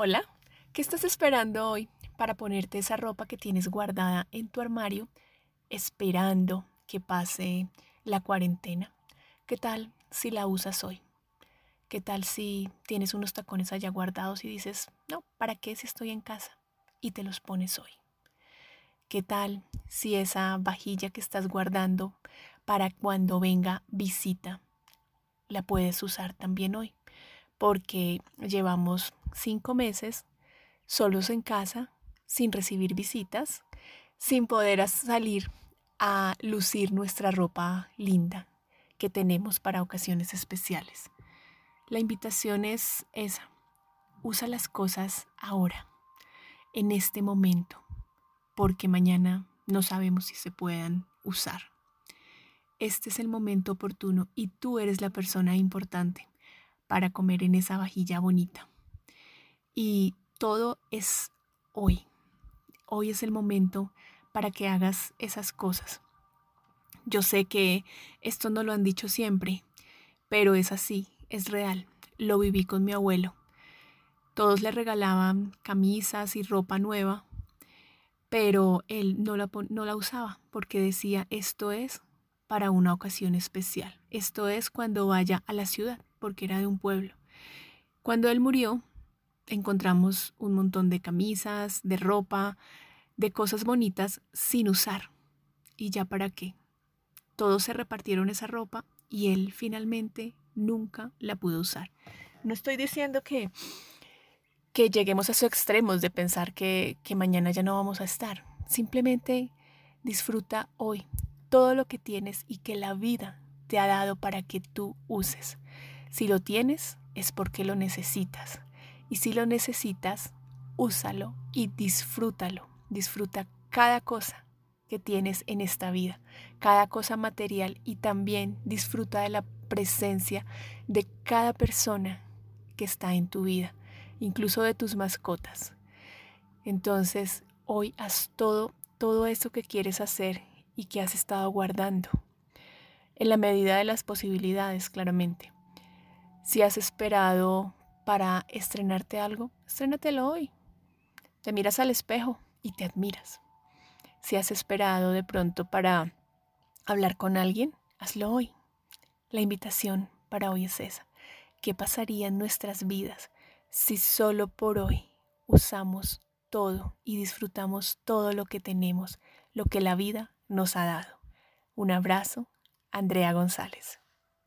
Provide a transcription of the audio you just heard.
Hola, ¿qué estás esperando hoy para ponerte esa ropa que tienes guardada en tu armario esperando que pase la cuarentena? ¿Qué tal si la usas hoy? ¿Qué tal si tienes unos tacones allá guardados y dices, no, ¿para qué si estoy en casa? Y te los pones hoy. ¿Qué tal si esa vajilla que estás guardando para cuando venga visita la puedes usar también hoy? Porque llevamos cinco meses solos en casa, sin recibir visitas, sin poder salir a lucir nuestra ropa linda que tenemos para ocasiones especiales. La invitación es esa. Usa las cosas ahora, en este momento, porque mañana no sabemos si se puedan usar. Este es el momento oportuno y tú eres la persona importante para comer en esa vajilla bonita. Y todo es hoy. Hoy es el momento para que hagas esas cosas. Yo sé que esto no lo han dicho siempre, pero es así, es real. Lo viví con mi abuelo. Todos le regalaban camisas y ropa nueva, pero él no la, no la usaba porque decía, esto es para una ocasión especial. Esto es cuando vaya a la ciudad, porque era de un pueblo. Cuando él murió, encontramos un montón de camisas, de ropa, de cosas bonitas sin usar. ¿Y ya para qué? Todos se repartieron esa ropa y él finalmente nunca la pudo usar. No estoy diciendo que, que lleguemos a esos extremos de pensar que, que mañana ya no vamos a estar. Simplemente disfruta hoy todo lo que tienes y que la vida te ha dado para que tú uses. Si lo tienes, es porque lo necesitas. Y si lo necesitas, úsalo y disfrútalo. Disfruta cada cosa que tienes en esta vida, cada cosa material y también disfruta de la presencia de cada persona que está en tu vida, incluso de tus mascotas. Entonces, hoy haz todo, todo eso que quieres hacer y que has estado guardando, en la medida de las posibilidades, claramente. Si has esperado para estrenarte algo, estrénatelo hoy. Te miras al espejo y te admiras. Si has esperado de pronto para hablar con alguien, hazlo hoy. La invitación para hoy es esa. ¿Qué pasaría en nuestras vidas si solo por hoy usamos todo y disfrutamos todo lo que tenemos, lo que la vida nos ha dado? Un abrazo, Andrea González.